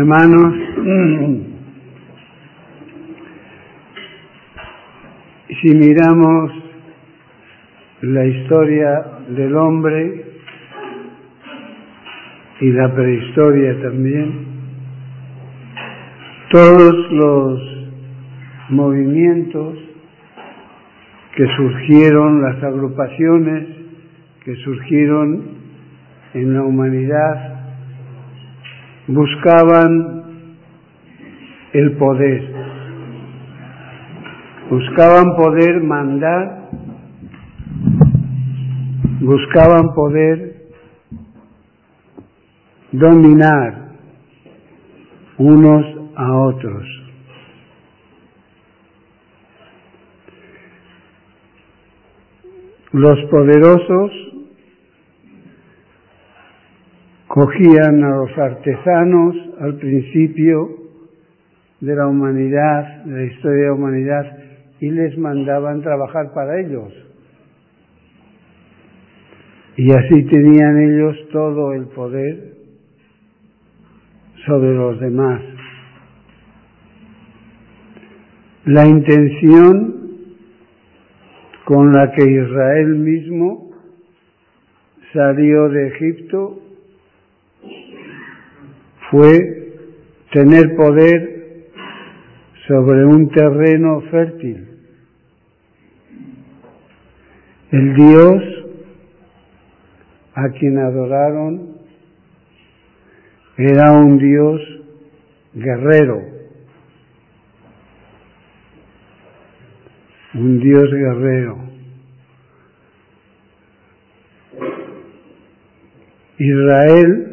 Hermanos, si miramos la historia del hombre y la prehistoria también, todos los movimientos que surgieron, las agrupaciones que surgieron en la humanidad, buscaban el poder, buscaban poder mandar, buscaban poder dominar unos a otros. Los poderosos cogían a los artesanos al principio de la humanidad, de la historia de la humanidad, y les mandaban trabajar para ellos. Y así tenían ellos todo el poder sobre los demás. La intención con la que Israel mismo salió de Egipto fue tener poder sobre un terreno fértil. El Dios a quien adoraron era un Dios guerrero, un Dios guerrero. Israel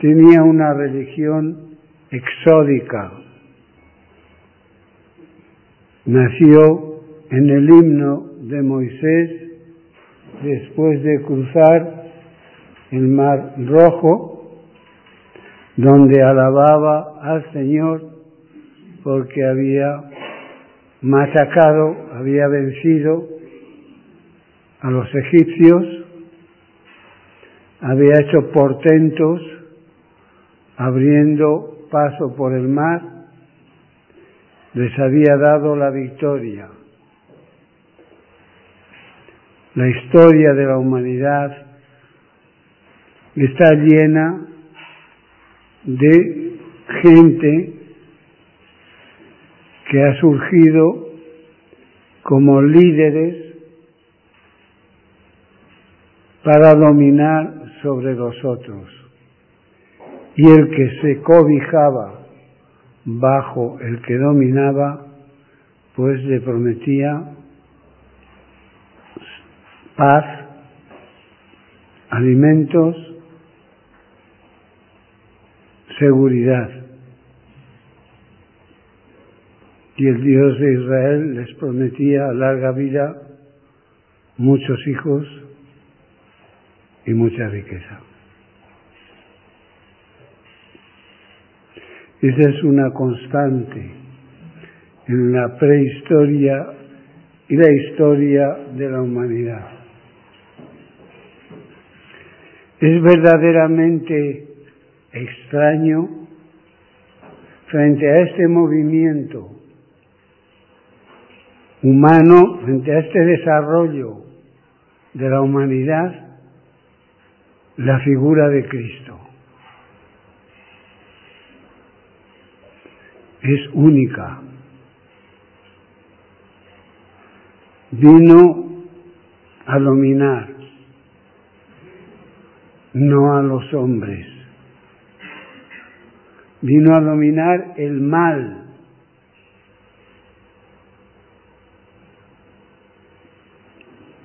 tenía una religión exódica. Nació en el himno de Moisés después de cruzar el mar rojo, donde alababa al Señor porque había machacado, había vencido a los egipcios, había hecho portentos abriendo paso por el mar, les había dado la victoria. La historia de la humanidad está llena de gente que ha surgido como líderes para dominar sobre los otros y el que se cobijaba bajo el que dominaba, pues le prometía paz, alimentos, seguridad. Y el Dios de Israel les prometía larga vida, muchos hijos y mucha riqueza. Esa es una constante en la prehistoria y la historia de la humanidad. Es verdaderamente extraño frente a este movimiento humano, frente a este desarrollo de la humanidad, la figura de Cristo. Es única. Vino a dominar, no a los hombres. Vino a dominar el mal.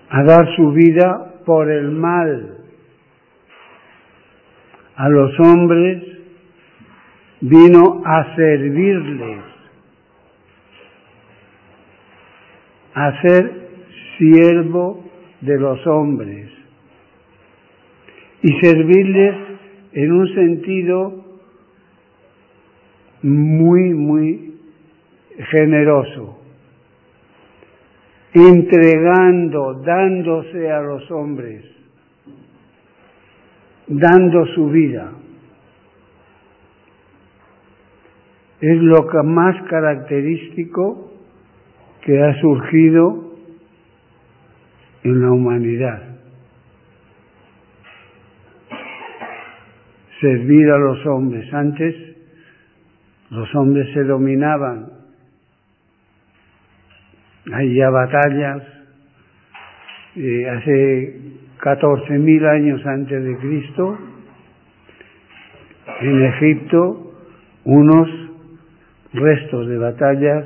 A dar su vida por el mal. A los hombres vino a servirles, a ser siervo de los hombres. Y servirles en un sentido muy, muy generoso, entregando, dándose a los hombres, dando su vida es lo más característico que ha surgido en la humanidad. Servir a los hombres. Antes los hombres se dominaban. Había batallas. Eh, hace 14.000 años antes de Cristo, en Egipto, unos restos de batallas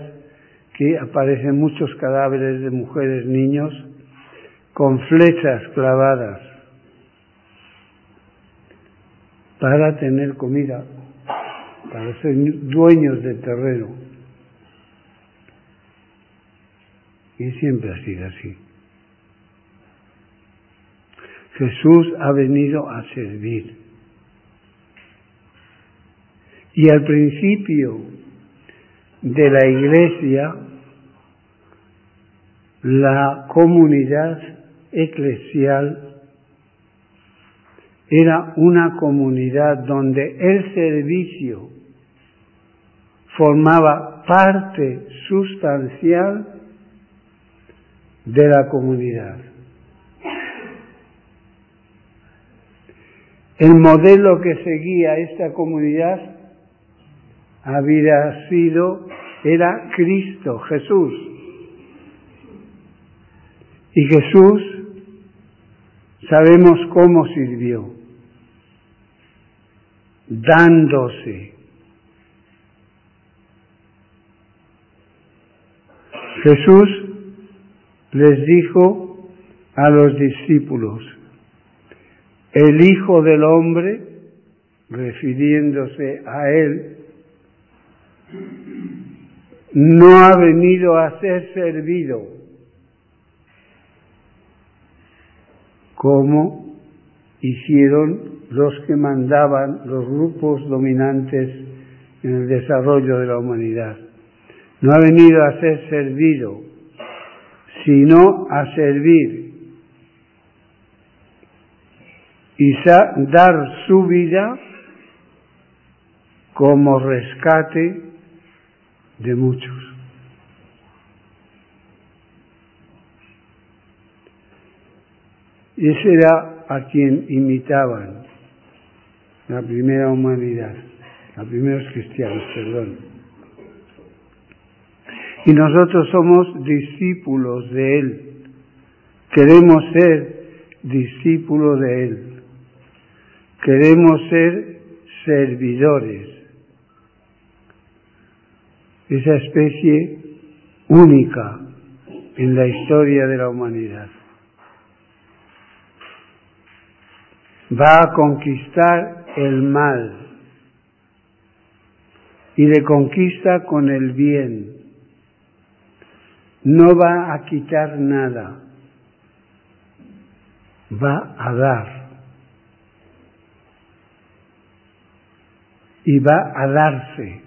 que aparecen muchos cadáveres de mujeres, niños, con flechas clavadas para tener comida, para ser dueños del terreno. Y siempre ha sido así. Jesús ha venido a servir. Y al principio de la iglesia, la comunidad eclesial era una comunidad donde el servicio formaba parte sustancial de la comunidad. El modelo que seguía esta comunidad había sido, era Cristo, Jesús. Y Jesús sabemos cómo sirvió, dándose. Jesús les dijo a los discípulos, el Hijo del Hombre, refiriéndose a Él, no ha venido a ser servido, como hicieron los que mandaban los grupos dominantes en el desarrollo de la humanidad. No ha venido a ser servido, sino a servir y dar su vida como rescate de muchos. Ese era a quien imitaban la primera humanidad, los primeros cristianos, perdón. Y nosotros somos discípulos de Él. Queremos ser discípulos de Él. Queremos ser servidores. Esa especie única en la historia de la humanidad. Va a conquistar el mal y le conquista con el bien. No va a quitar nada, va a dar. y va a darse.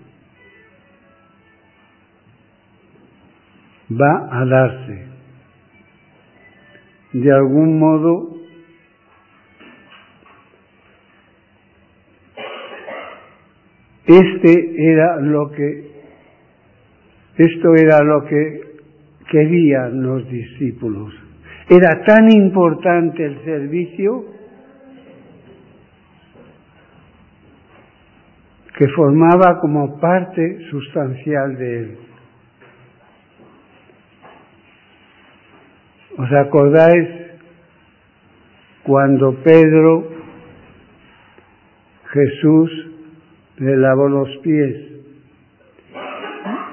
Va a darse. De algún modo, este era lo que, esto era lo que querían los discípulos. Era tan importante el servicio que formaba como parte sustancial de él. ¿Os acordáis cuando Pedro, Jesús, le lavó los pies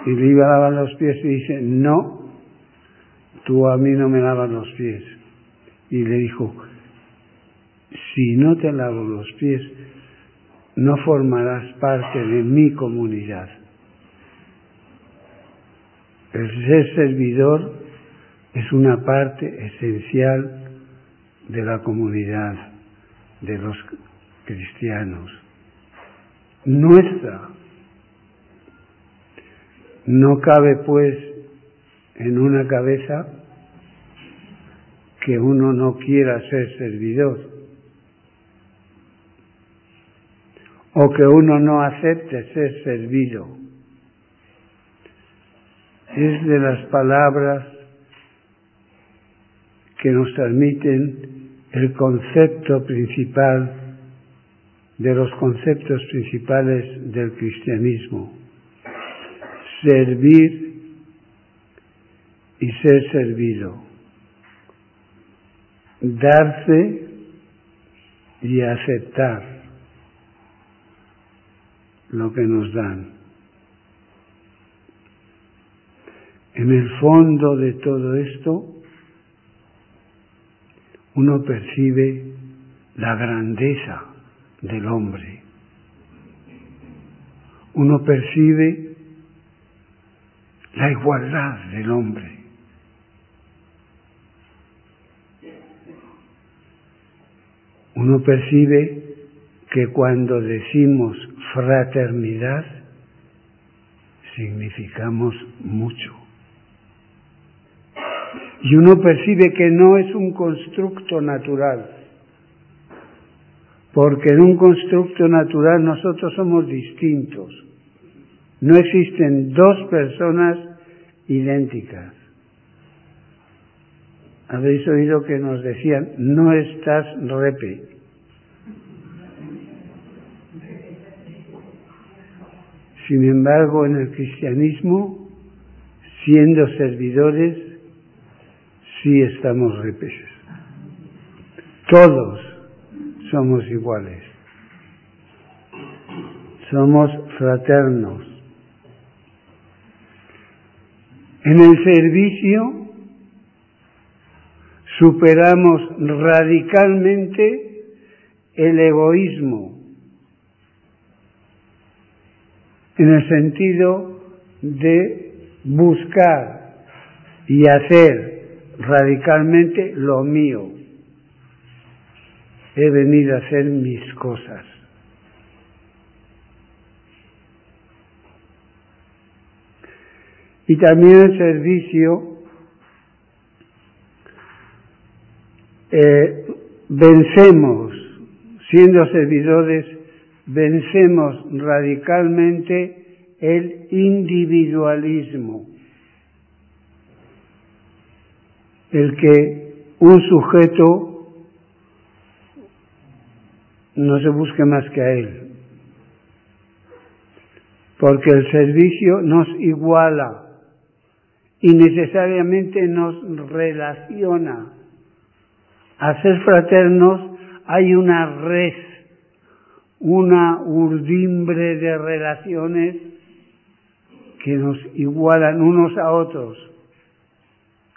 y le iba a lavar los pies y dice, no, tú a mí no me lavas los pies. Y le dijo, si no te lavo los pies, no formarás parte de mi comunidad. El ser servidor es una parte esencial de la comunidad de los cristianos, nuestra. No cabe pues en una cabeza que uno no quiera ser servidor o que uno no acepte ser servido. es de las palabras que nos transmiten el concepto principal de los conceptos principales del cristianismo. Servir y ser servido. Darse y aceptar lo que nos dan. En el fondo de todo esto, uno percibe la grandeza del hombre. Uno percibe la igualdad del hombre. Uno percibe que cuando decimos fraternidad, significamos mucho. Y uno percibe que no es un constructo natural, porque en un constructo natural nosotros somos distintos. No existen dos personas idénticas. Habéis oído que nos decían, no estás repe. Sin embargo, en el cristianismo, siendo servidores, sí estamos repes. Todos somos iguales. Somos fraternos. En el servicio superamos radicalmente el egoísmo, en el sentido de buscar y hacer radicalmente lo mío. He venido a hacer mis cosas. Y también el servicio eh, vencemos, siendo servidores, vencemos radicalmente el individualismo, el que un sujeto no se busque más que a él, porque el servicio nos iguala y necesariamente nos relaciona a ser fraternos hay una red, una urdimbre de relaciones que nos igualan unos a otros.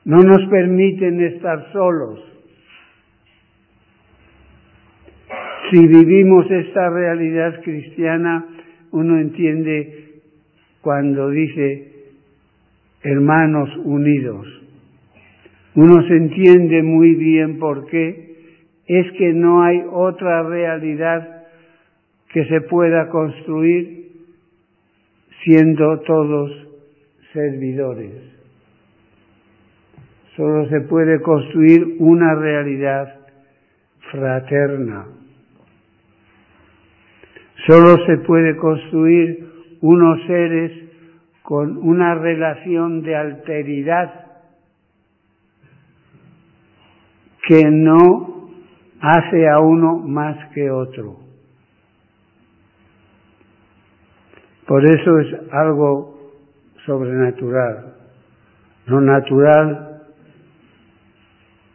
No nos permiten estar solos. Si vivimos esta realidad cristiana, uno entiende cuando dice hermanos unidos. Uno se entiende muy bien por qué. Es que no hay otra realidad que se pueda construir siendo todos servidores. Solo se puede construir una realidad fraterna. Solo se puede construir unos seres con una relación de alteridad que no hace a uno más que otro. Por eso es algo sobrenatural. Lo natural,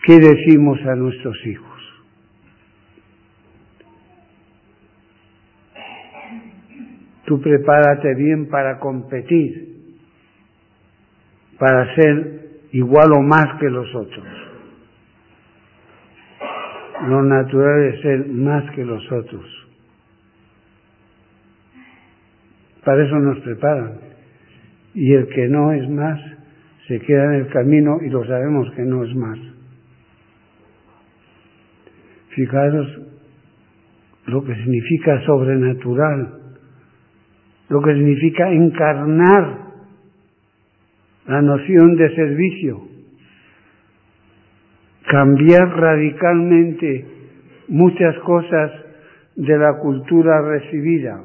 ¿qué decimos a nuestros hijos? Tú prepárate bien para competir, para ser igual o más que los otros lo natural es ser más que los otros. Para eso nos preparan. Y el que no es más se queda en el camino y lo sabemos que no es más. Fijaros lo que significa sobrenatural, lo que significa encarnar la noción de servicio cambiar radicalmente muchas cosas de la cultura recibida.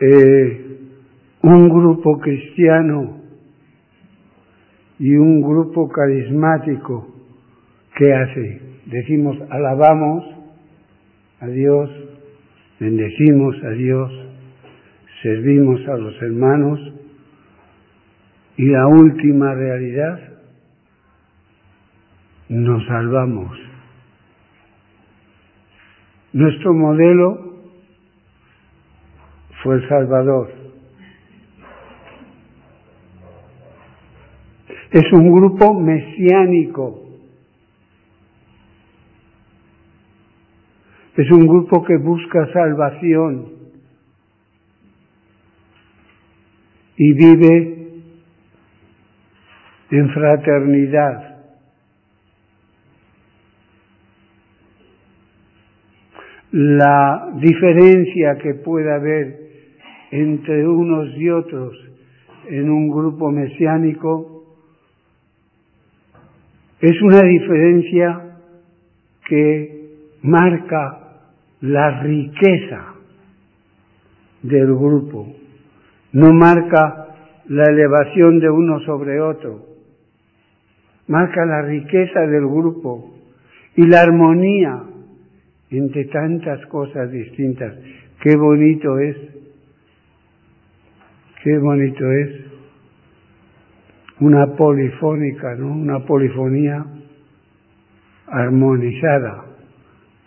Eh, un grupo cristiano y un grupo carismático, ¿qué hace? Decimos, alabamos a Dios, bendecimos a Dios, servimos a los hermanos y la última realidad, nos salvamos. Nuestro modelo fue el Salvador. Es un grupo mesiánico. Es un grupo que busca salvación y vive en fraternidad. La diferencia que pueda haber entre unos y otros en un grupo mesiánico es una diferencia que marca la riqueza del grupo, no marca la elevación de uno sobre otro, marca la riqueza del grupo y la armonía entre tantas cosas distintas. Qué bonito es, qué bonito es una polifónica, ¿no? Una polifonía armonizada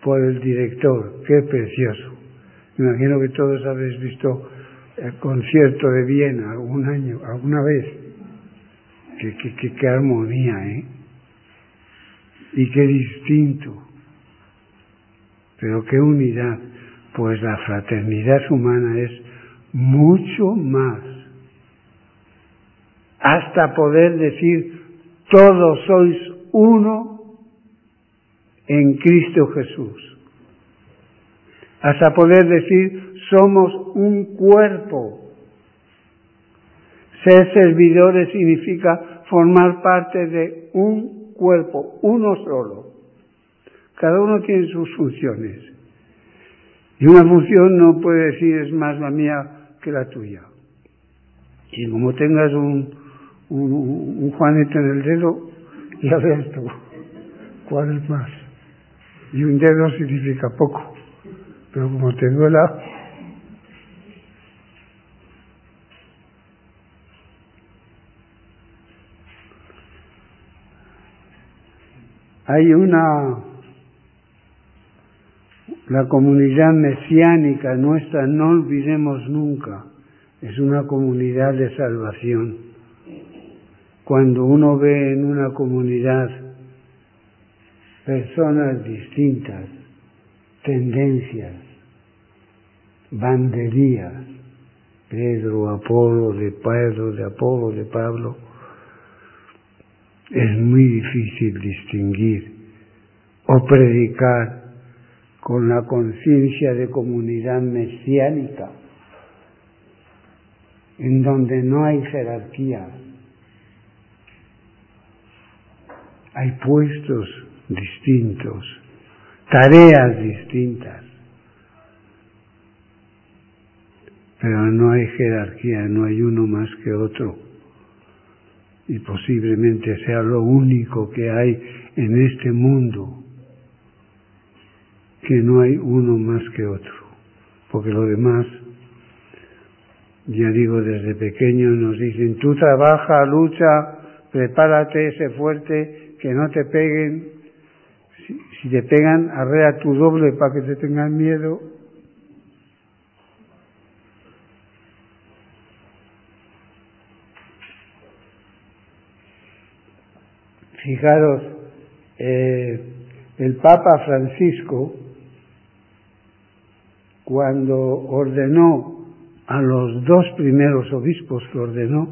por el director. Qué precioso. imagino que todos habéis visto el concierto de Viena algún año, alguna vez. Qué, qué, qué armonía, ¿eh? Y qué distinto. Pero qué unidad. Pues la fraternidad humana es mucho más hasta poder decir, todos sois uno en Cristo Jesús. Hasta poder decir, somos un cuerpo. Ser servidores significa formar parte de un cuerpo, uno solo. Cada uno tiene sus funciones. Y una función no puede decir es más la mía que la tuya. Y como tengas un, un, un juanete en el dedo, ya ves tú cuál es más. Y un dedo significa poco, pero como te duela, hay una, la comunidad mesiánica nuestra, no olvidemos nunca, es una comunidad de salvación. Cuando uno ve en una comunidad personas distintas, tendencias, banderías, Pedro, Apolo, de Pedro, de Apolo, de Pablo, es muy difícil distinguir o predicar con la conciencia de comunidad mesiánica, en donde no hay jerarquía, hay puestos distintos, tareas distintas, pero no hay jerarquía, no hay uno más que otro. Y posiblemente sea lo único que hay en este mundo, que no hay uno más que otro, porque lo demás, ya digo, desde pequeño nos dicen, tú trabaja, lucha, prepárate, sé fuerte, que no te peguen, si, te pegan, arrea tu doble para que te tengan miedo. Fijaros, eh, el Papa Francisco, cuando ordenó a los dos primeros obispos que ordenó,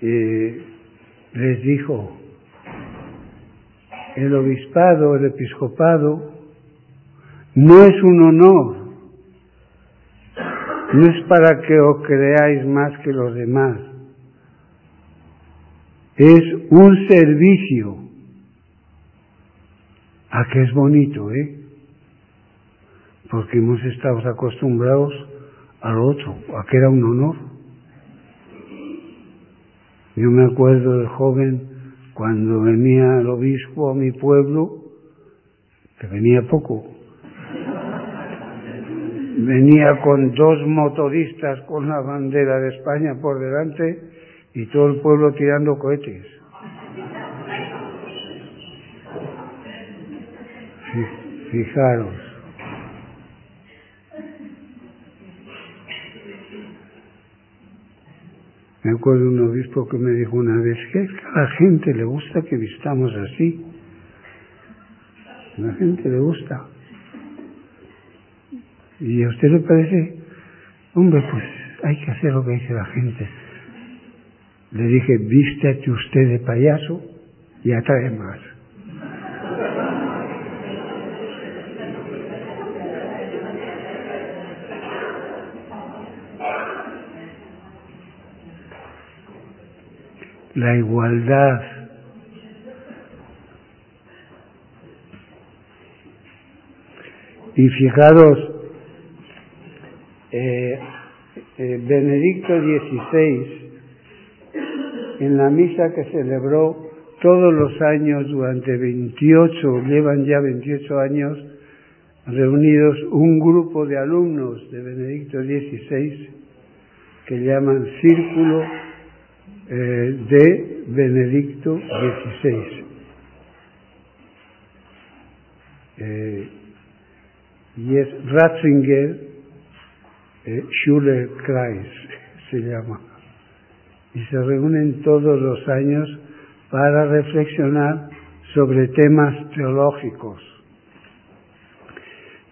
eh, les dijo, el obispado, el episcopado, no es un honor, no es para que os creáis más que los demás, es un servicio. A que es bonito, ¿eh? Porque hemos estado acostumbrados al otro, a que era un honor. Yo me acuerdo de joven cuando venía el obispo a mi pueblo, que venía poco, venía con dos motoristas con la bandera de España por delante y todo el pueblo tirando cohetes. Fijaros. Me acuerdo un obispo que me dijo una vez que a la gente le gusta que vistamos así. A la gente le gusta. ¿Y a usted le parece? Hombre, pues hay que hacer lo que dice la gente. Le dije, vístete usted de payaso y atrae más. La igualdad. Y fijaros eh, eh, Benedicto XVI, en la misa que celebró todos los años durante 28, llevan ya 28 años reunidos un grupo de alumnos de Benedicto XVI que llaman Círculo eh, de Benedicto XVI. y es Ratzinger eh, Schuller-Kreis se llama, y se reúnen todos los años para reflexionar sobre temas teológicos.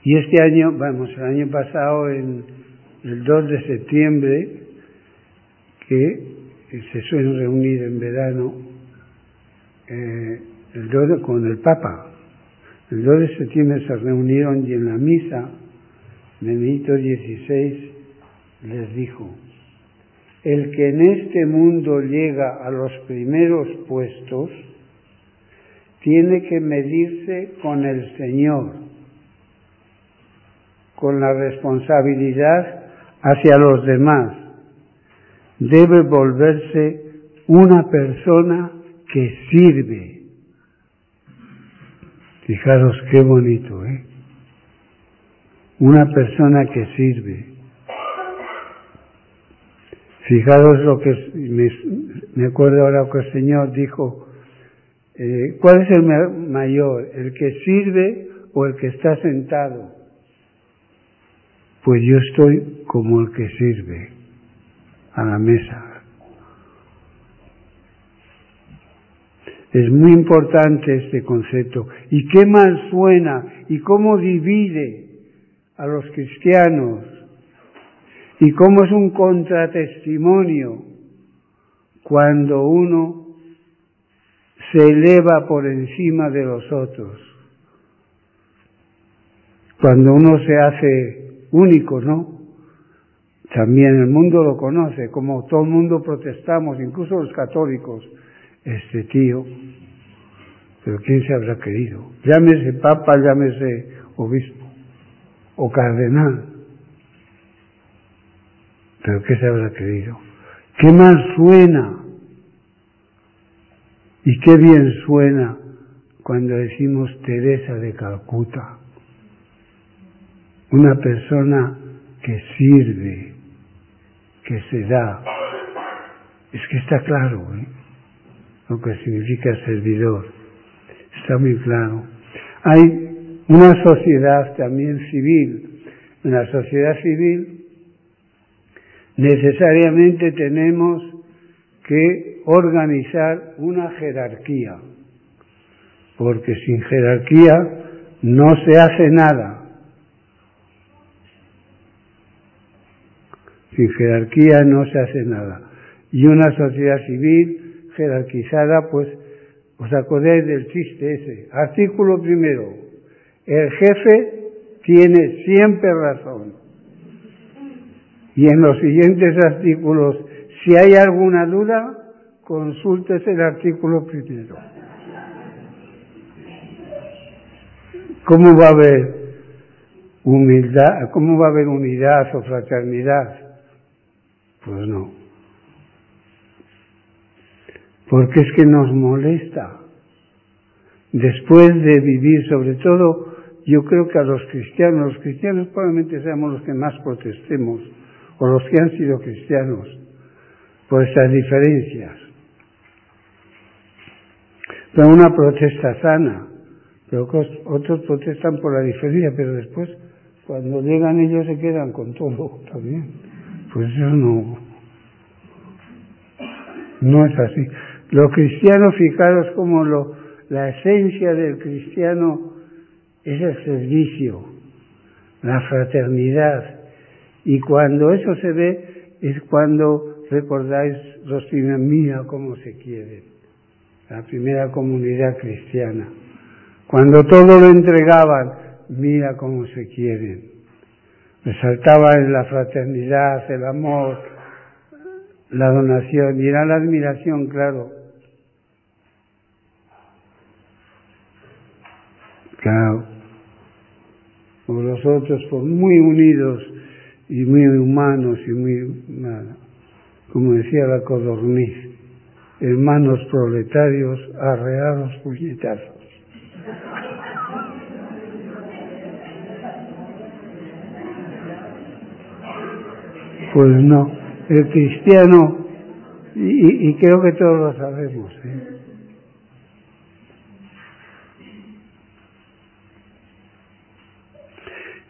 Y este año, vamos, el año pasado, en el 2 de septiembre, que se suelen reunir en verano, eh, el 2 con el Papa. El 2 de septiembre se reunieron y en la misa Benito XVI les dijo, el que en este mundo llega a los primeros puestos, tiene que medirse con el Señor, con la responsabilidad hacia los demás. Debe volverse una persona que sirve. Fijaros qué bonito, ¿eh? una persona que sirve. Fijaros lo que me, acuerdo ahora que el Señor dijo, eh, ¿cuál es el mayor? ¿El que sirve o el que está sentado? Pues yo estoy como el que sirve a la mesa. Es muy importante este concepto. ¿Y qué mal suena? ¿Y cómo divide? a los cristianos y cómo es un contratestimonio cuando uno se eleva por encima de los otros, cuando uno se hace único, ¿no? También el mundo lo conoce, como todo el mundo protestamos, incluso los católicos, este tío, pero ¿quién se habrá querido? Llámese papa, llámese obispo o cardenal. Pero ¿qué se habrá creído? ¿Qué mal suena? Y qué bien suena cuando decimos Teresa de Calcuta. Una persona que sirve, que se da. Es que está claro ¿eh? lo que significa servidor. Está muy claro. Hay una sociedad también civil. En la sociedad civil necesariamente tenemos que organizar una jerarquía, porque sin jerarquía no se hace nada. Sin jerarquía no se hace nada. Y una sociedad civil jerarquizada, pues, os acordáis del chiste ese. Artículo primero, el jefe tiene siempre razón. Y en los siguientes artículos, si hay alguna duda, consultes el artículo primero. ¿Cómo va a haber humildad, ¿cómo va a haber unidad o fraternidad? Pues no. Porque es que nos molesta. Después de vivir, sobre todo, yo creo que a los cristianos, los cristianos probablemente seamos los que más protestemos, o los que han sido cristianos, por estas diferencias. Pero una protesta sana, pero otros protestan por la diferencia, pero después, cuando llegan ellos se quedan con todo también. Pues eso no, no es así. Lo cristiano, fijaros como lo, la esencia del cristiano es el servicio, la fraternidad. Y cuando eso se ve es cuando recordáis los primeros, mira cómo se quieren, la primera comunidad cristiana. Cuando todo lo entregaban, mira cómo se quieren. Resaltaba en la fraternidad, el amor, la donación y era la admiración, claro. Claro. Como los otros, pues muy unidos y muy humanos y muy, como decía la codorniz, hermanos proletarios arreados puñetazos. Pues no, el cristiano, y, creo que todos lo sabemos, ¿eh?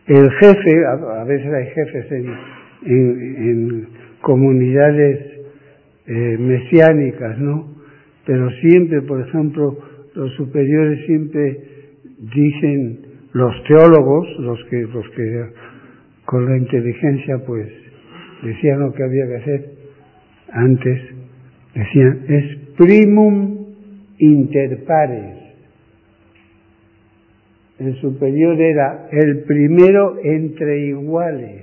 El jefe, a, veces hay jefes en, en, comunidades eh, mesiánicas, ¿no? Pero siempre, por ejemplo, los superiores siempre dicen, los teólogos, los que, los que con la inteligencia pues decían lo que había que hacer antes, decían, es primum inter pares el superior era el primero entre iguales.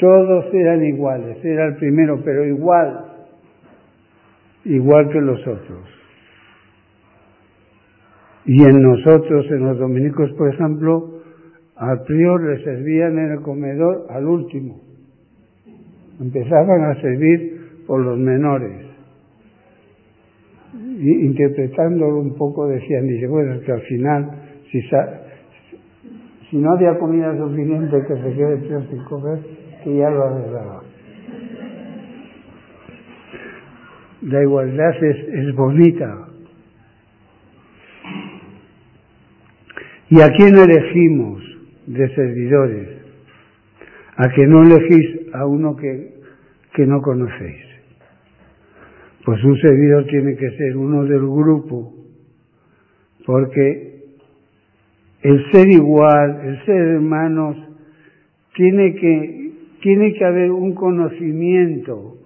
Todos eran iguales, era el primero, pero igual, igual que los otros. Y en nosotros, en los dominicos, por ejemplo, al prior le servían en el comedor al último. Empezaban a servir por los menores interpretándolo un poco decían, dice, bueno, que al final, si, si no había comida suficiente que se quede peor sin comer, que ya lo arreglaba. La igualdad es, es bonita. ¿Y a quién elegimos de servidores? A que no elegís a uno que, que no conocéis. Pues un servidor tiene que ser uno del grupo, porque el ser igual, el ser hermanos, tiene que, tiene que haber un conocimiento.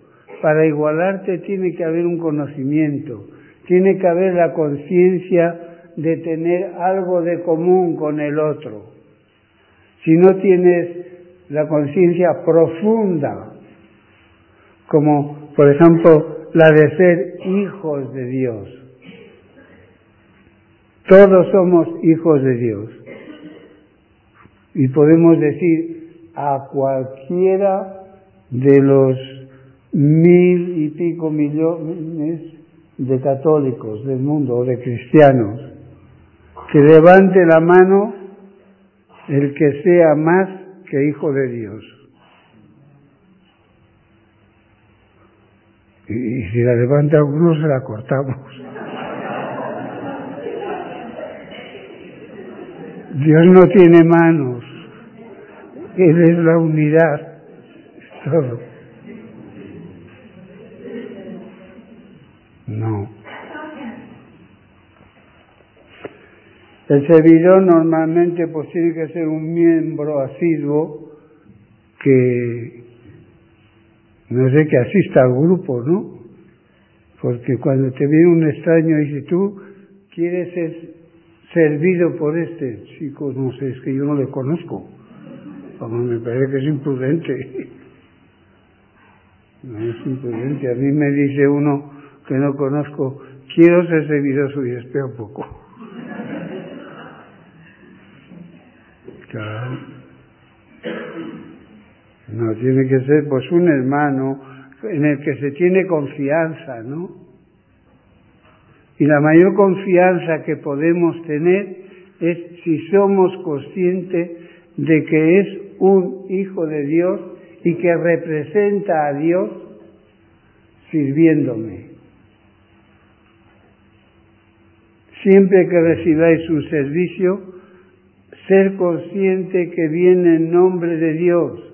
Para igualarte tiene que haber un conocimiento. Tiene que haber la conciencia de tener algo de común con el otro. Si no tienes la conciencia profunda, como por ejemplo la de ser hijos de Dios. Todos somos hijos de Dios. Y podemos decir a cualquiera de los mil y pico millones de católicos del mundo o de cristianos que levante la mano el que sea más que hijo de Dios. Y, si la levanta alguno se la cortamos. Dios no tiene manos. Él es la unidad. Todo. No. El servidor normalmente pues tiene que ser un miembro asiduo que no sé que asista al grupo, ¿no? Porque cuando te viene un extraño y dice, tú quieres ser servido por este chico, no sé, es que yo no le conozco. Como me parece que es imprudente. No es imprudente. A mí me dice uno que no conozco, quiero ser servido suyo, espera poco. Claro. No, tiene que ser pues un hermano en el que se tiene confianza, ¿no? Y la mayor confianza que podemos tener es si somos conscientes de que es un hijo de Dios y que representa a Dios sirviéndome. Siempre que recibáis un servicio, ser consciente que viene en nombre de Dios.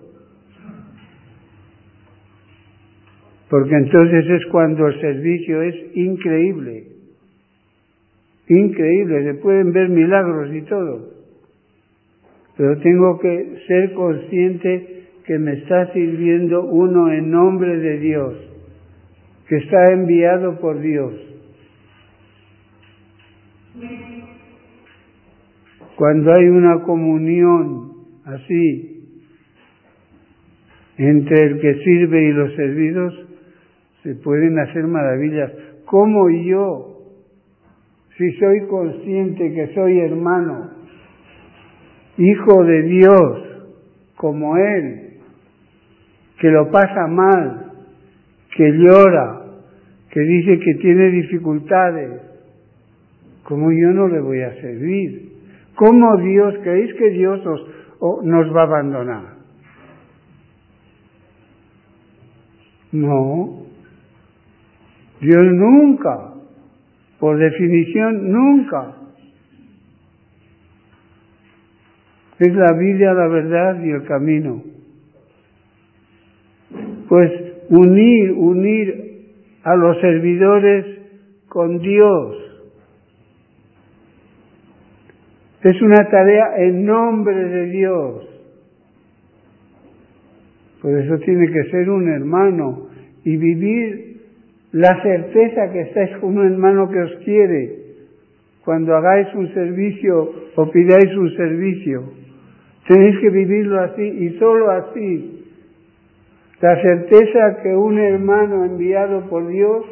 Porque entonces es cuando el servicio es increíble. Increíble, se pueden ver milagros y todo. Pero tengo que ser consciente que me está sirviendo uno en nombre de Dios, que está enviado por Dios. Cuando hay una comunión así entre el que sirve y los servidos, se pueden hacer maravillas. ¿Cómo yo, si soy consciente que soy hermano, hijo de Dios, como Él, que lo pasa mal, que llora, que dice que tiene dificultades, ¿cómo yo no le voy a servir? ¿Cómo Dios, creéis que Dios nos va a abandonar? No. Dios nunca, por definición, nunca. Es la vida, la verdad y el camino. Pues unir, unir a los servidores con Dios Es una tarea en nombre de Dios. Por eso tiene que ser un hermano y vivir la certeza que estáis con un hermano que os quiere. Cuando hagáis un servicio o pidáis un servicio, tenéis que vivirlo así y solo así. La certeza que un hermano enviado por Dios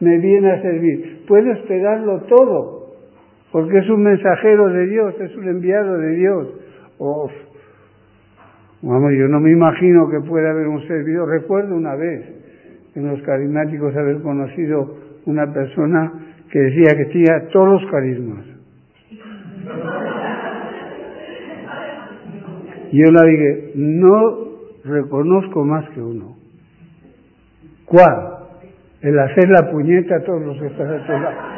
me viene a servir. Puedo esperarlo todo, porque es un mensajero de Dios, es un enviado de Dios. vamos, yo no me imagino que pueda haber un servidor. Recuerdo una vez en los carismáticos haber conocido una persona que decía que tenía todos los carismas. Yo le dije, no reconozco más que uno. ¿Cuál? El hacer la puñeta a todos los que están a tu lado.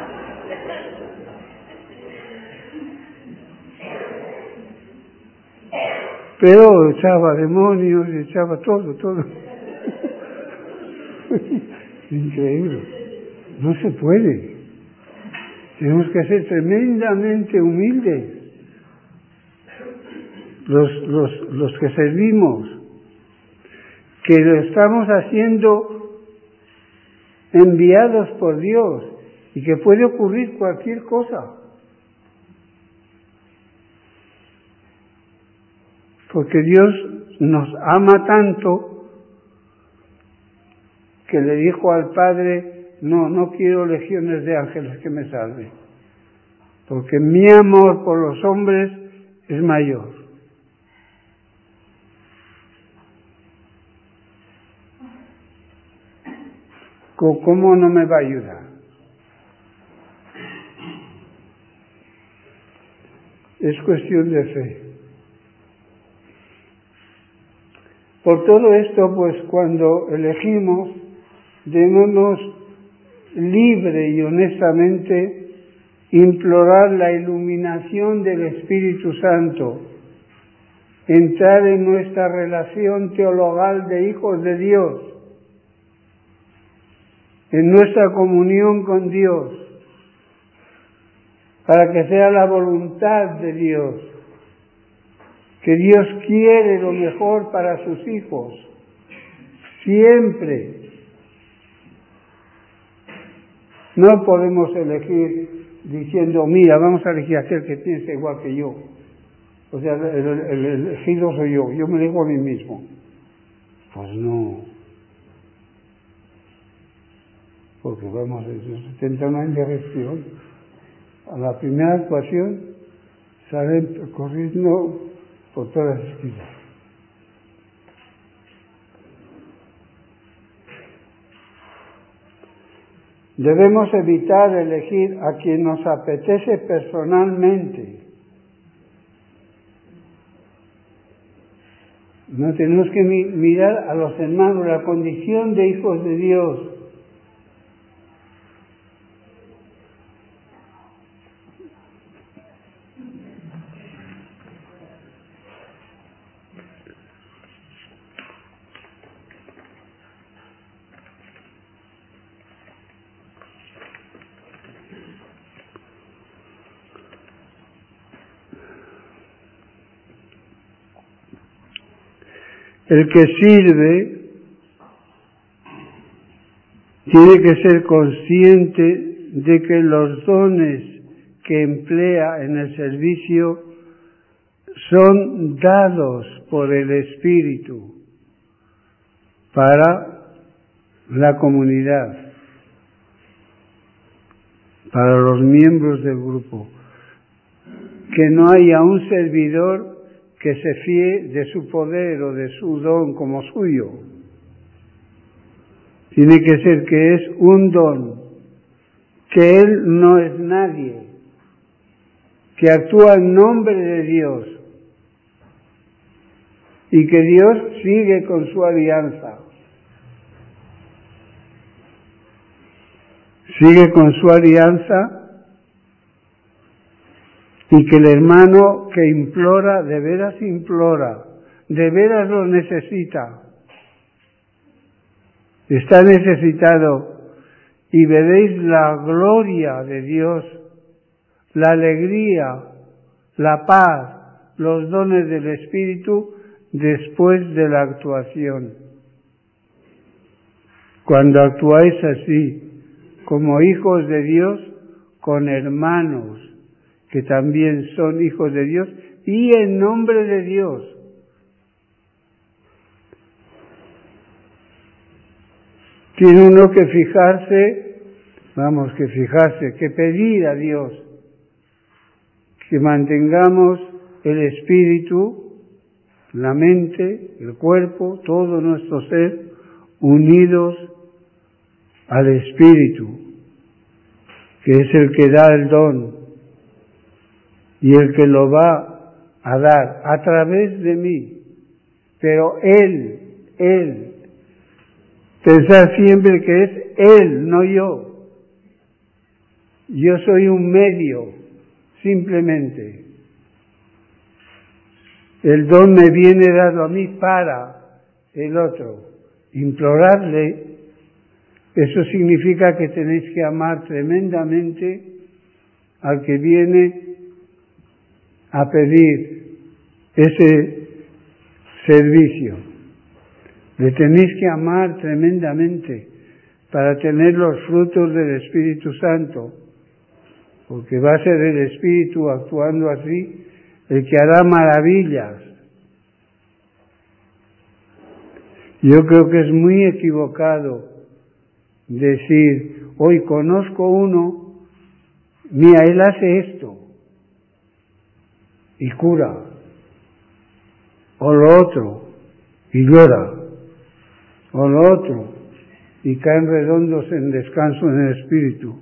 pero echaba demonios, echaba todo, todo. Increíble. No se puede. Tenemos que ser tremendamente humildes. Los, los, los que servimos, que lo estamos haciendo enviados por Dios y que puede ocurrir cualquier cosa. Porque Dios nos ama tanto que le dijo al Padre, no, no quiero legiones de ángeles que me salven, porque mi amor por los hombres es mayor. ¿Cómo no me va a ayudar? Es cuestión de fe. Por todo esto, pues cuando elegimos, debemos libre y honestamente implorar la iluminación del Espíritu Santo, entrar en nuestra relación teologal de hijos de Dios, en nuestra comunión con Dios, para que sea la voluntad de Dios que Dios quiere lo mejor para sus hijos, siempre. No podemos elegir diciendo, mira, vamos a elegir a aquel que piensa igual que yo. O sea, el, elegido soy yo, yo me digo a mí mismo. Pues no. Porque vamos, se tenta una indirección. A la primera actuación salen corriendo por todas las esquinas. Debemos evitar elegir a quien nos apetece personalmente. No tenemos que mirar a los hermanos, la condición de hijos de Dios. El que sirve tiene que ser consciente de que los dones que emplea en el servicio son dados por el Espíritu para la comunidad, para los miembros del grupo. Que no haya un servidor que se fíe de su poder o de su don como suyo. Tiene que ser que es un don, que Él no es nadie, que actúa en nombre de Dios y que Dios sigue con su alianza. Sigue con su alianza y que el hermano que implora, de veras implora, de veras lo necesita. Está necesitado y veréis la gloria de Dios, la alegría, la paz, los dones del Espíritu después de la actuación. Cuando actuáis así, como hijos de Dios, con hermanos, que también son hijos de Dios y en nombre de Dios. Tiene uno que fijarse, vamos, que fijarse, que pedir a Dios que mantengamos el espíritu, la mente, el cuerpo, todo nuestro ser unidos al espíritu, que es el que da el don y el que lo va a dar a través de mí. Pero Él, Él, pensar siempre que es Él, no yo. Yo soy un medio, simplemente. El don me viene dado a mí para el otro. Implorarle, eso significa que tenéis que amar tremendamente al que viene a pedir ese servicio. Le tenéis que amar tremendamente para tener los frutos del Espíritu Santo, porque va a ser el Espíritu actuando así el que hará maravillas. Yo creo que es muy equivocado decir, hoy conozco uno, mira, él hace esto, y cura, o lo otro, y llora, o lo otro, y caen redondos en descanso en el espíritu.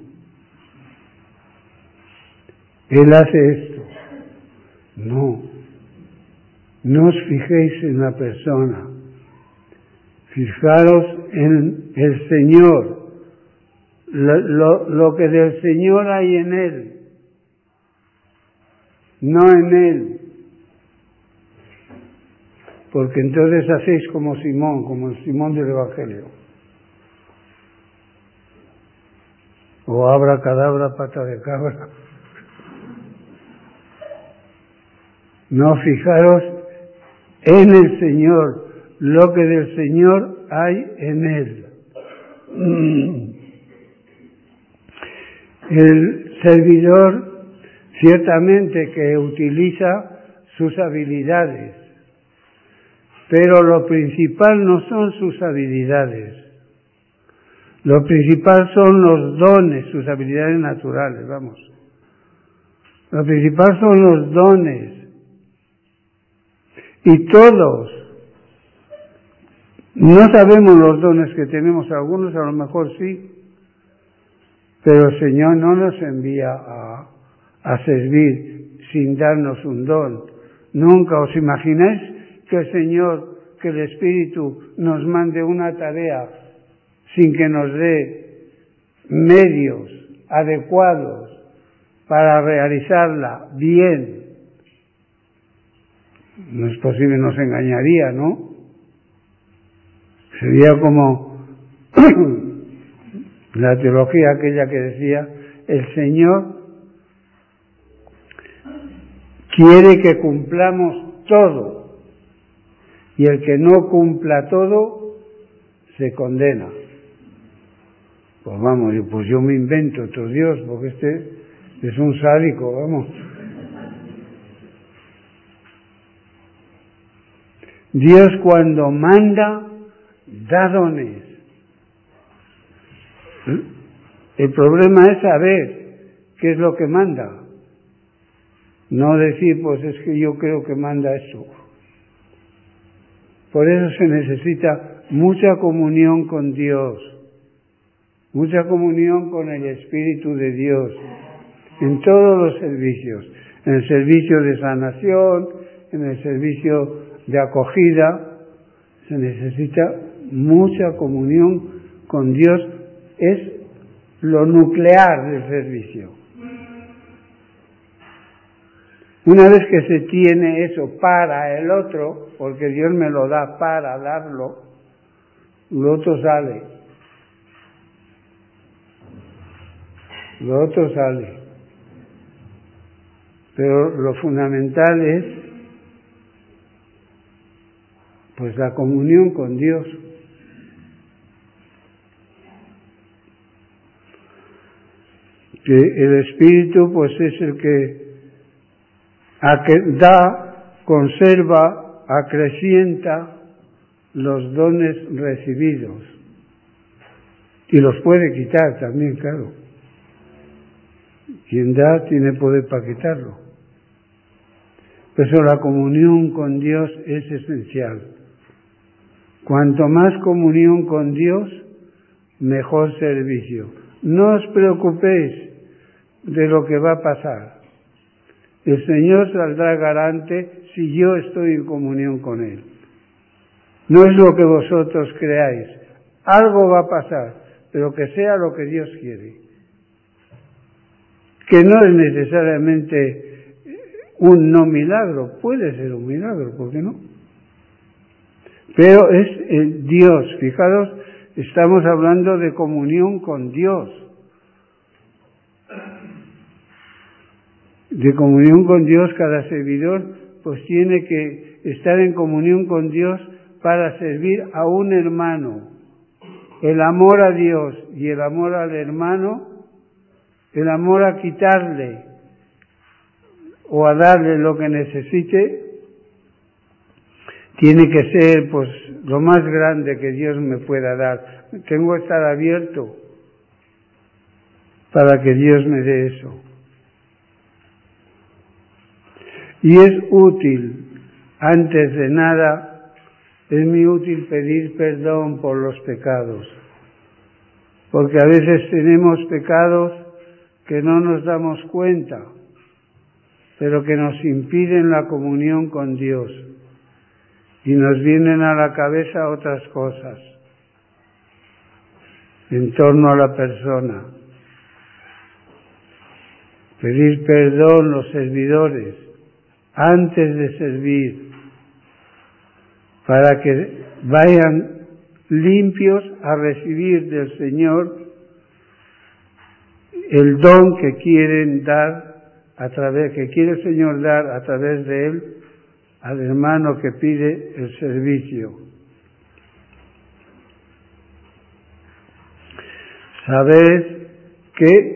Él hace esto. No, no os fijéis en la persona, fijaros en el Señor, lo, lo que del Señor hay en Él no en Él. Porque entonces hacéis como Simón, como el Simón del Evangelio. O abra cadabra, pata de cabra. No fijaros en el Señor, lo que del Señor hay en Él. El servidor Ciertamente que utiliza sus habilidades, pero lo principal no son sus habilidades. Lo principal son los dones, sus habilidades naturales, vamos. Lo principal son los dones. Y todos. No sabemos los dones que tenemos, algunos a lo mejor sí, pero el Señor no nos envía a, a servir sin darnos un don. Nunca os imagináis que el Señor, que el Espíritu nos mande una tarea sin que nos dé medios adecuados para realizarla bien. No es posible, nos engañaría, ¿no? Sería como la teología aquella que decía, el Señor quiere que cumplamos todo y el que no cumpla todo se condena. Pues vamos, pues yo me invento otro Dios, porque este es un sádico, vamos. Dios cuando manda, da dones. ¿Eh? El problema es saber qué es lo que manda. No decir, pues es que yo creo que manda esto. Por eso se necesita mucha comunión con Dios, mucha comunión con el Espíritu de Dios, en todos los servicios, en el servicio de sanación, en el servicio de acogida, se necesita mucha comunión con Dios, es lo nuclear del servicio. Una vez que se tiene eso para el otro, porque Dios me lo da para darlo, lo otro sale. Lo otro sale. Pero lo fundamental es pues la comunión con Dios. Que el Espíritu pues es el que da, conserva, acrecienta los dones recibidos. Y los puede quitar también, claro. Quien da tiene poder para quitarlo. Por la comunión con Dios es esencial. Cuanto más comunión con Dios, mejor servicio. No os preocupéis de lo que va a pasar. El Señor saldrá garante si yo estoy en comunión con Él. No es lo que vosotros creáis. Algo va a pasar, pero que sea lo que Dios quiere. Que no es necesariamente un no milagro, puede ser un milagro, ¿por qué no? Pero es Dios, fijaros, estamos hablando de comunión con Dios. De comunión con Dios, cada servidor pues tiene que estar en comunión con Dios para servir a un hermano. El amor a Dios y el amor al hermano, el amor a quitarle o a darle lo que necesite, tiene que ser pues lo más grande que Dios me pueda dar. Tengo que estar abierto para que Dios me dé eso. Y es útil, antes de nada, es muy útil pedir perdón por los pecados, porque a veces tenemos pecados que no nos damos cuenta pero que nos impiden la comunión con Dios y nos vienen a la cabeza otras cosas en torno a la persona. Pedir perdón los servidores antes de servir para que vayan limpios a recibir del Señor el don que quieren dar a través, que quiere el Señor dar a través de él al hermano que pide el servicio. Sabed que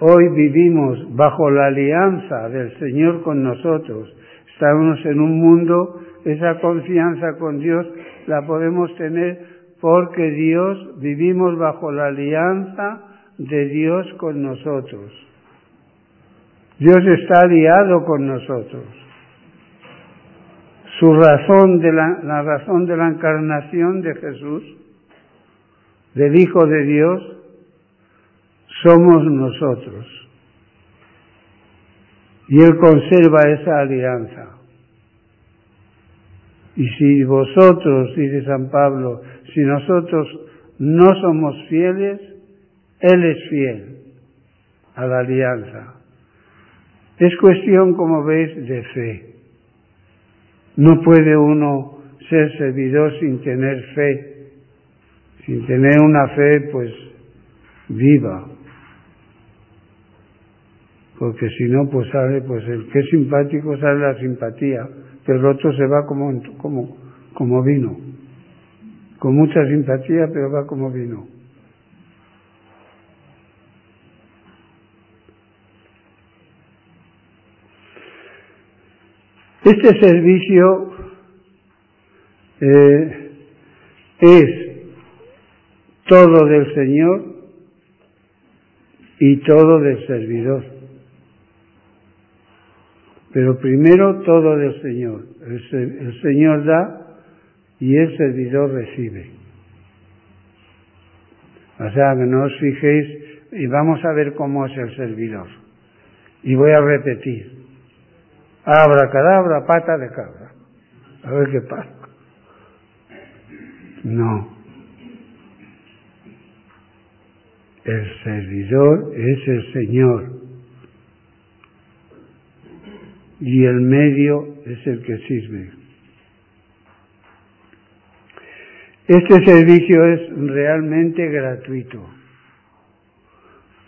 hoy vivimos bajo la alianza del Señor con nosotros. Estamos en un mundo, esa confianza con Dios la podemos tener porque Dios, vivimos bajo la alianza de Dios con nosotros Dios está aliado con nosotros. Su razón de la, la razón de la encarnación de Jesús, del Hijo de Dios, somos nosotros. Y Él conserva esa alianza. Y si vosotros, dice San Pablo, si nosotros no somos fieles, Él es fiel a la alianza. Es cuestión, como veis, de fe. No puede uno ser servidor sin tener fe, sin tener una fe pues viva. Porque si no, pues sale, pues el que es simpático sale la simpatía, pero el otro se va como, como, como vino. Con mucha simpatía, pero va como vino. Este servicio eh, es todo del Señor y todo del servidor. Pero primero todo del Señor. El, Señor da y el servidor recibe. O sea, que no os fijéis y vamos a ver cómo es el servidor. Y voy a repetir. Abra cadabra, pata de cabra. A ver qué pasa. No. El servidor es el Señor. Y el medio es el que sirve. Este servicio es realmente gratuito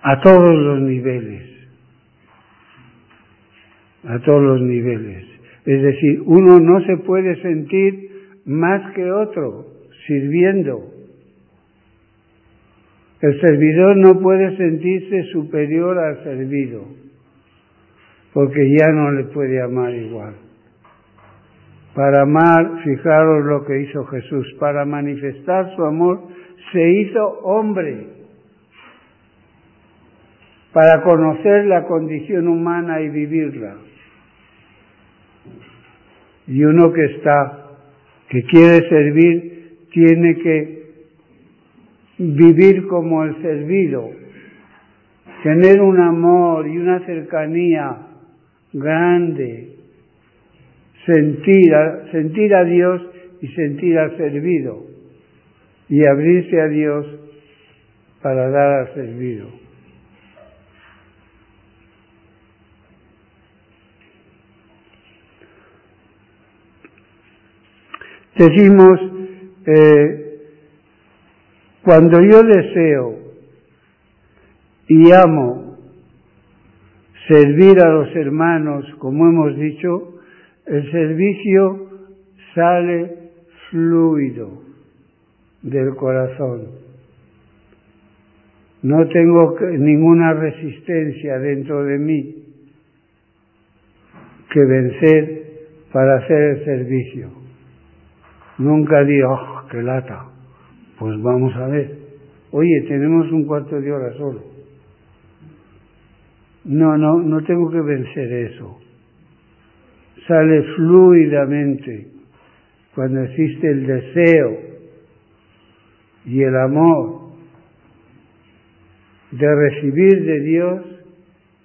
a todos los niveles a todos los niveles. Es decir, uno no se puede sentir más que otro sirviendo. El servidor no puede sentirse superior al servido, porque ya no le puede amar igual. Para amar, fijaros lo que hizo Jesús, para manifestar su amor, se hizo hombre, para conocer la condición humana y vivirla. Y uno que está, que quiere servir, tiene que vivir como el servido, tener un amor y una cercanía grande, sentir a, sentir a Dios y sentir al servido, y abrirse a Dios para dar al servido. Decimos, eh, cuando yo deseo y amo servir a los hermanos, como hemos dicho, el servicio sale fluido del corazón. No tengo ninguna resistencia dentro de mí que vencer para hacer el servicio. Nunca digo, oh, qué lata. Pues vamos a ver. Oye, tenemos un cuarto de hora solo. No, no, no tengo que vencer eso. Sale fluidamente cuando existe el deseo y el amor de recibir de Dios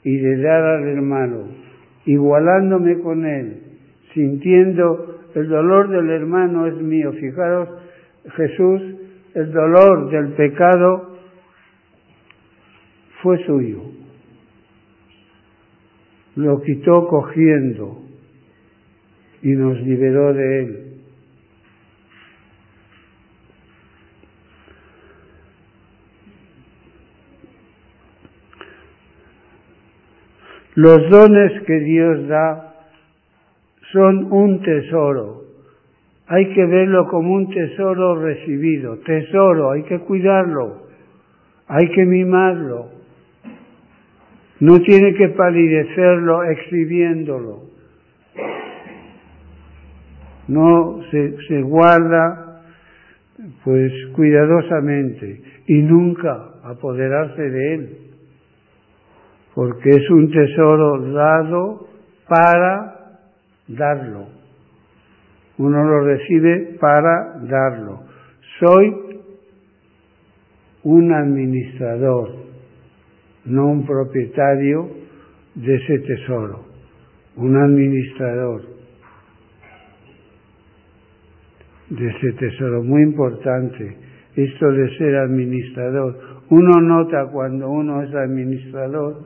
y de dar al hermano, igualándome con él, sintiendo el dolor del hermano es mío. Fijaros, Jesús, el dolor del pecado fue suyo. Lo quitó cogiendo y nos liberó de él. Los dones que Dios da son un tesoro. Hay que verlo como un tesoro recibido. Tesoro, hay que cuidarlo, hay que mimarlo. No tiene que palidecerlo exhibiéndolo. No se, se guarda pues cuidadosamente y nunca apoderarse de él. porque es un tesoro dado para darlo. Uno lo recibe para darlo. Soy un administrador, no un propietario de ese tesoro, un administrador de ese tesoro, muy importante, esto de ser administrador. Uno nota cuando uno es administrador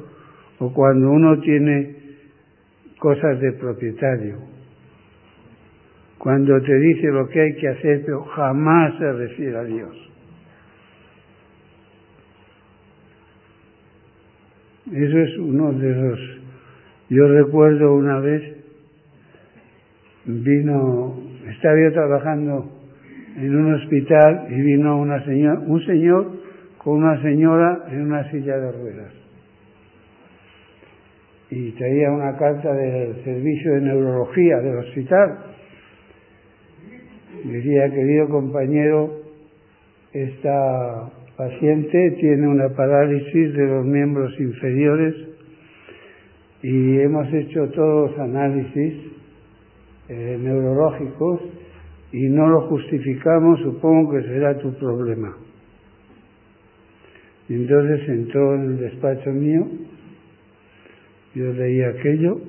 o cuando uno tiene cosas de propietario. Cuando te dice lo que hay que hacer, pero jamás se refiere a Dios. Eso es uno de los... Yo recuerdo una vez, vino, estaba yo trabajando en un hospital y vino una señora, un señor con una señora en una silla de ruedas. Y traía una carta del servicio de neurología del hospital. Decía, querido compañero, esta paciente tiene una parálisis de los miembros inferiores y hemos hecho todos los análisis eh, neurológicos y no lo justificamos, supongo que será tu problema. Entonces entró en el despacho mío, yo leí aquello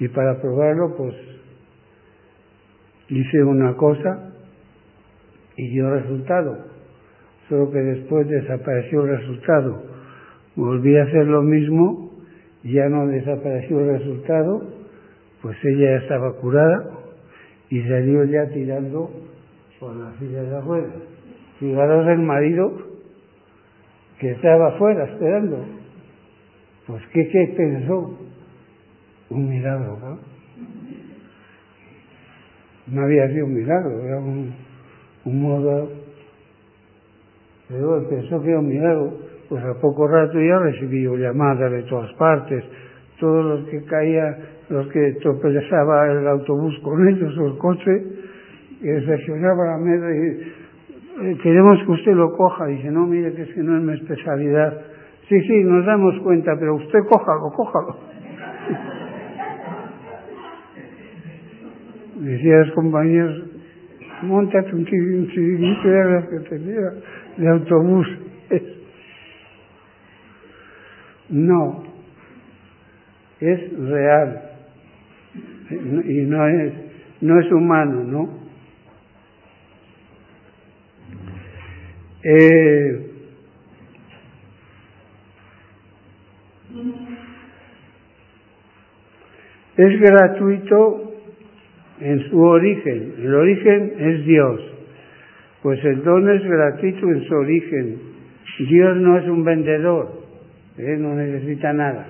y para probarlo pues hice una cosa y dio resultado solo que después desapareció el resultado. Volví a hacer lo mismo, ya no desapareció el resultado, pues ella ya estaba curada y salió ya tirando por la silla de ruedas. Fijaros el marido que estaba afuera esperando. Pues ¿qué, qué pensó? Un milagro, ¿no? No había sido un milagro, era un modo pero pensó que era un milagro, pues a poco rato ya recibí llamadas de todas partes, todos los que caían, los que tropezaba el autobús con ellos o el coche, que reaccionaba la mesa y eh, queremos que usted lo coja. Dice, no, mire que es que no es mi especialidad. Sí, sí, nos damos cuenta, pero usted cójalo, cójalo. Decía a los compañeros, montate un chiringuito de que tenía de autobús. No, es real y no es, no es humano, ¿no? Eh, es gratuito en su origen. El origen es Dios. Pues el don es gratuito en su origen. Dios no es un vendedor, ¿eh? no necesita nada,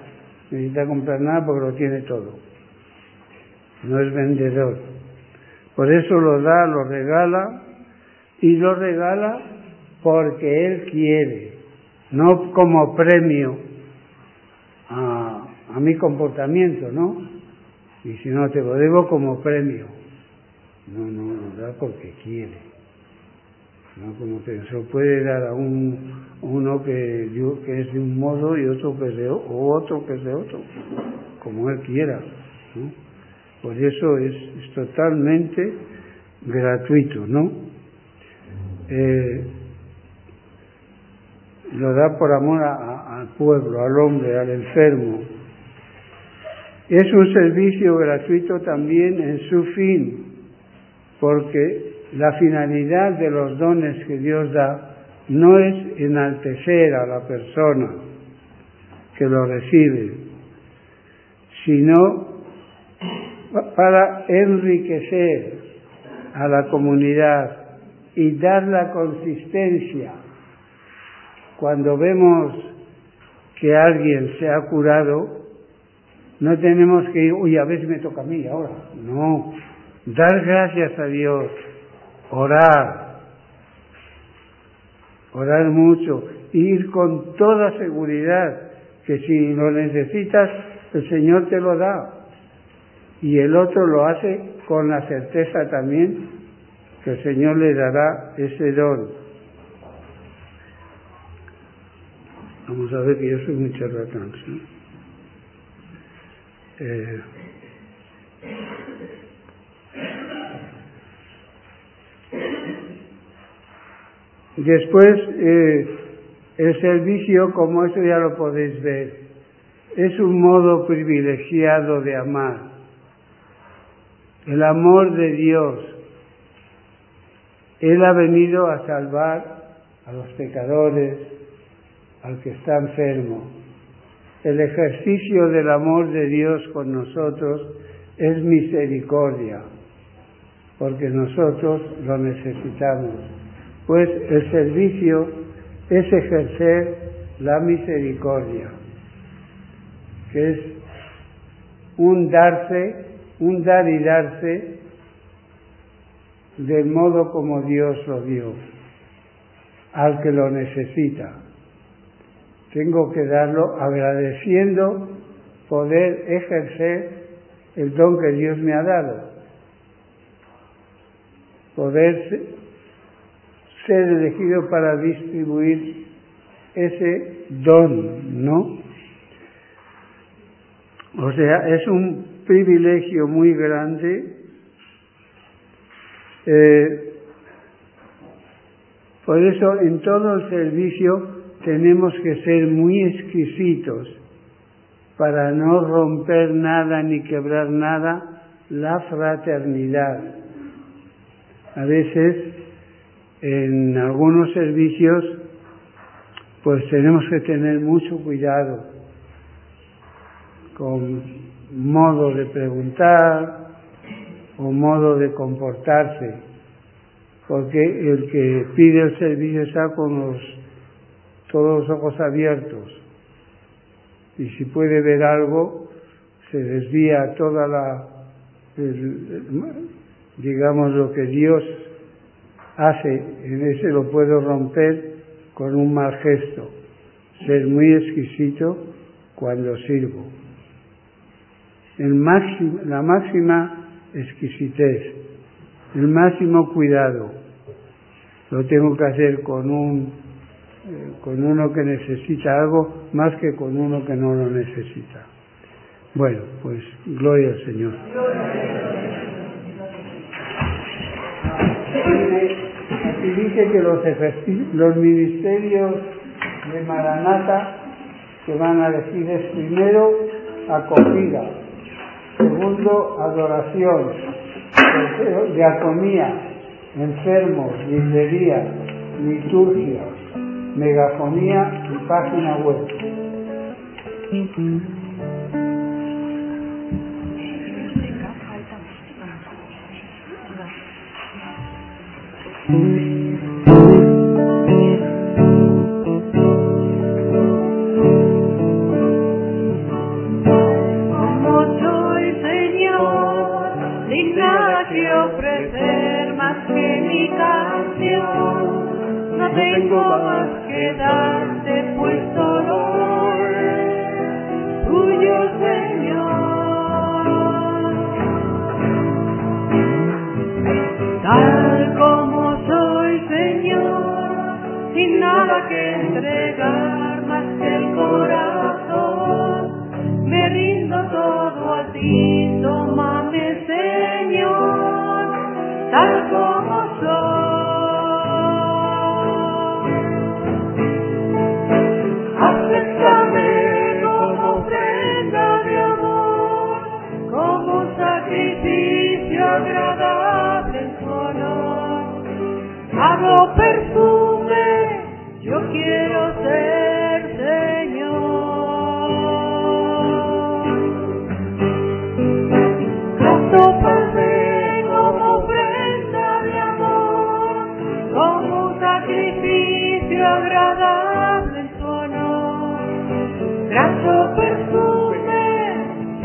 necesita comprar nada porque lo tiene todo. No es vendedor. Por eso lo da, lo regala y lo regala porque Él quiere, no como premio a, a mi comportamiento, ¿no? Y si no te lo debo como premio. No, no, lo da porque quiere. ¿No? como pensó, puede dar a un, uno que, que es de un modo y otro que es de o otro que es de otro, como él quiera. Por eso es, totalmente gratuito, ¿no? Eh, lo da por amor al pueblo, al hombre, al enfermo. Es un servicio gratuito también en su fin, porque la finalidad de los dones que Dios da no es enaltecer a la persona que lo recibe, sino para enriquecer a la comunidad y dar la consistencia. Cuando vemos que alguien se ha curado, no tenemos que ir, uy, a si me toca a mí ahora. No, dar gracias a Dios orar, orar mucho, ir con toda seguridad que si lo necesitas, el Señor te lo da. Y el otro lo hace con la certeza también que el Señor le dará ese don. Vamos a ver que yo soy muy charlatán. eh, después eh, el servicio, como eso ya lo podéis ver, es un modo privilegiado de amar. El amor de Dios. Él ha venido a salvar a los pecadores, al que está enfermo. El ejercicio del amor de Dios con nosotros es misericordia, porque nosotros lo necesitamos. Pues el servicio es ejercer la misericordia, que es un darse, un dar y darse del modo como Dios lo dio, al que lo necesita. Tengo que darlo agradeciendo poder ejercer el don que Dios me ha dado, poder ser elegido para distribuir ese don, ¿no? O sea, es un privilegio muy grande. Eh, por eso en todo el servicio tenemos que ser muy exquisitos para no romper nada ni quebrar nada la fraternidad. A veces en algunos servicios pues tenemos que tener mucho cuidado con modo de preguntar o modo de comportarse, porque el que pide el servicio está con los todos los ojos abiertos. Y si puede ver algo, se desvía toda la, digamos, lo que Dios hace, en ese lo puedo romper con un mal gesto. Ser muy exquisito cuando sirvo. El máximo, la máxima exquisitez, el máximo cuidado. Lo tengo que hacer con un eh, con uno que necesita algo más que con uno que no lo necesita. Bueno, pues gloria al Señor. Aquí dice que los, los ministerios de Maranata que van a decir es primero acogida, segundo adoración, tercero diaconía, enfermos, librería, liturgia, megafonía y página web.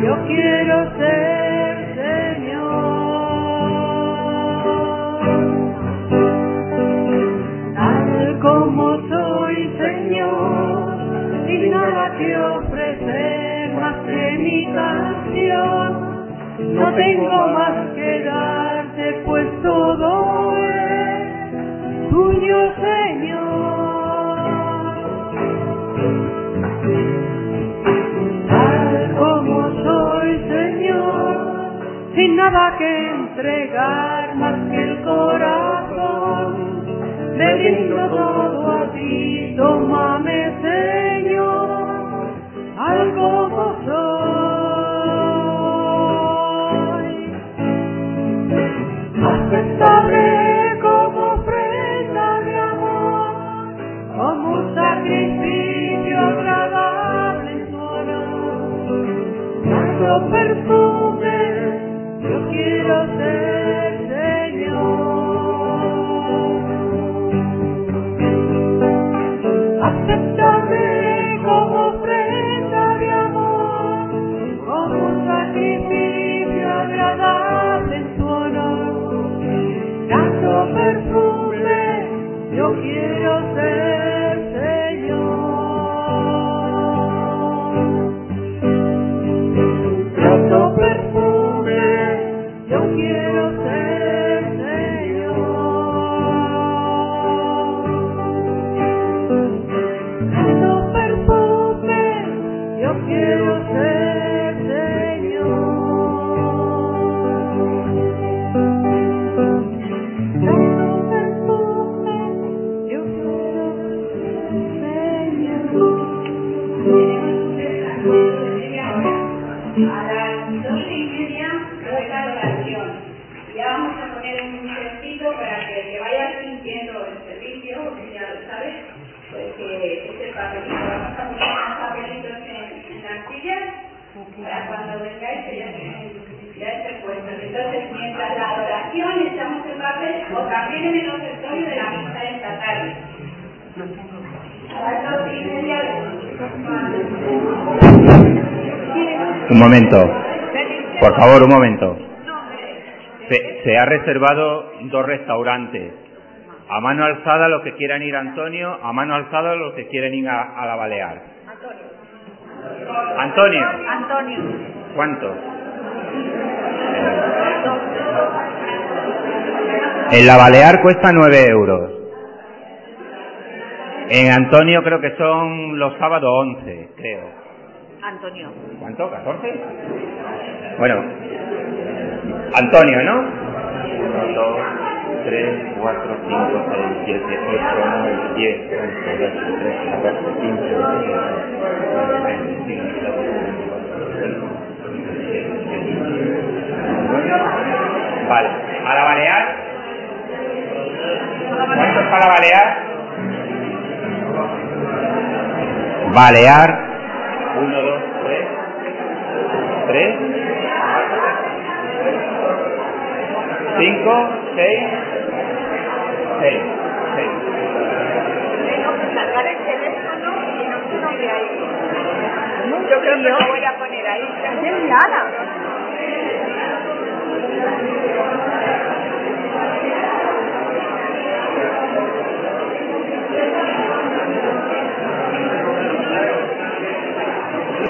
Yo quiero ser Señor. Tal como soy, Señor, sin nada que ofrecer más que mi canción. No tengo más rindo todo a ti, tómame Señor, al como soy. Aceptable como ofrenda de amor, como un sacrificio agradable en tu honor. Tanto perfume, A las dos y media toca la ya vamos a poner un sentido para que te vayas sintiendo el servicio, porque ya lo sabes, pues que este papelito, vamos a poner unos papelitos en, las sillas para cuando vengáis que ya estén ya estén puestos. Entonces, mientras la adoración echamos el papel o también en el ofertorio de la misa de esta tarde. A las dos y media Un momento. Por favor, un momento. Se, se ha reservado dos restaurantes. A mano alzada los que quieran ir a Antonio, a mano alzada los que quieren ir a, a la Balear. Antonio. Antonio. ¿Cuántos? En la Balear cuesta 9 euros. En Antonio creo que son los sábados 11, creo. Antonio. ¿Cuánto? ¿14? Bueno, Antonio, ¿no? 1, 2, 3, 4, 5, 6, 7, 8, 9, 10, 11, 12, 13, 14, 15, 16, 20, 25, 29. Vale, ¿a la Balear? ¿Cuántos para Balear? Balear 1, 2, 3. 3. 5, seis 6. 6. Cargar el teléfono y no. Yo creo que lo voy a poner ahí. Nada.